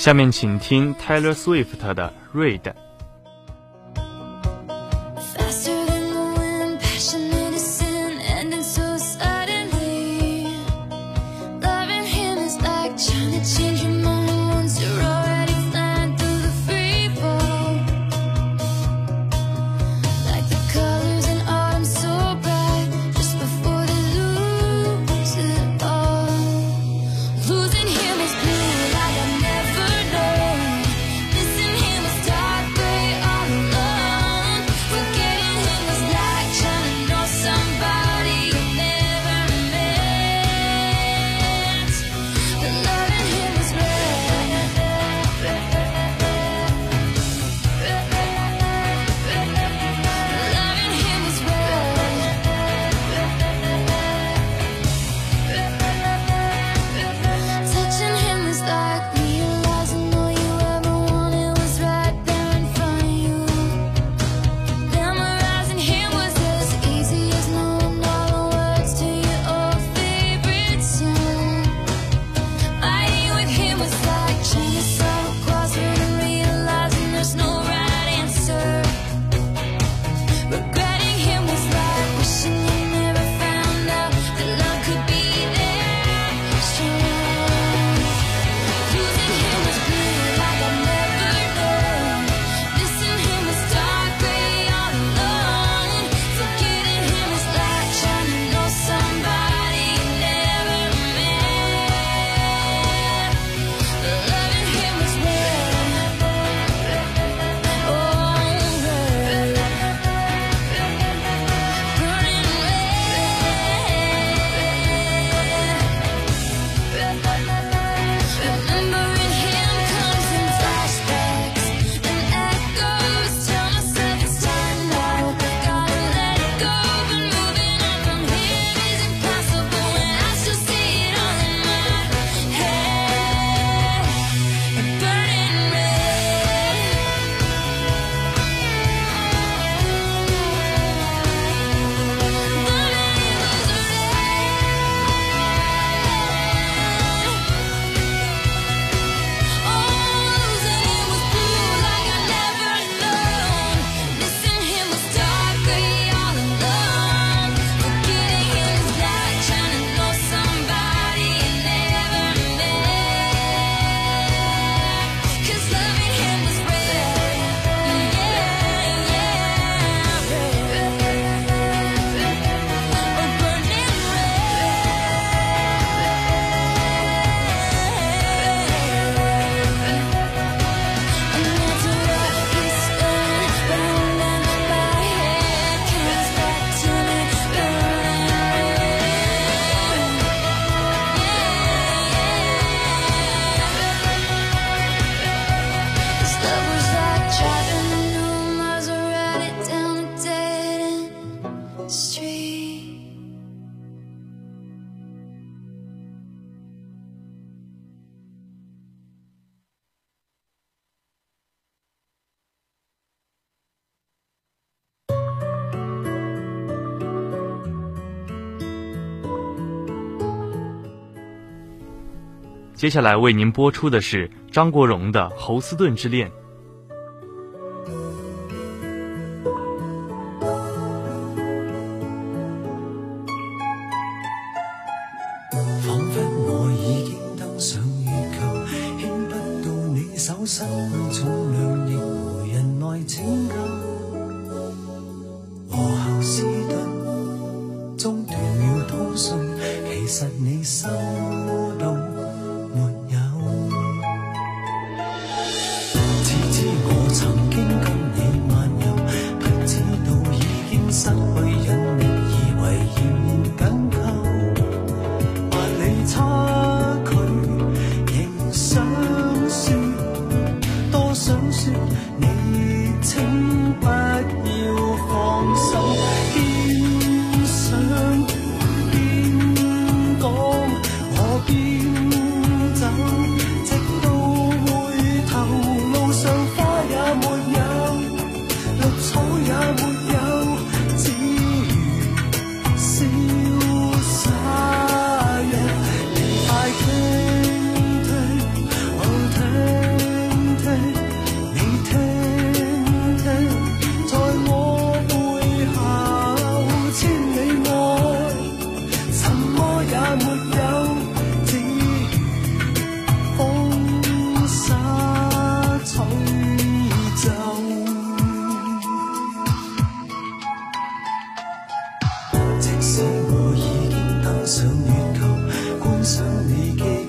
下面请听 Taylor Swift 的《Read》。接下来为您播出的是张国荣的《侯斯顿之恋》。使我已经登上月球观赏你的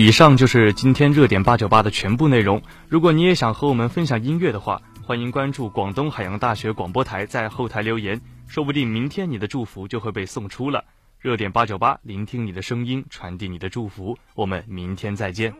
以上就是今天热点八九八的全部内容。如果你也想和我们分享音乐的话，欢迎关注广东海洋大学广播台，在后台留言，说不定明天你的祝福就会被送出了。热点八九八，聆听你的声音，传递你的祝福。我们明天再见。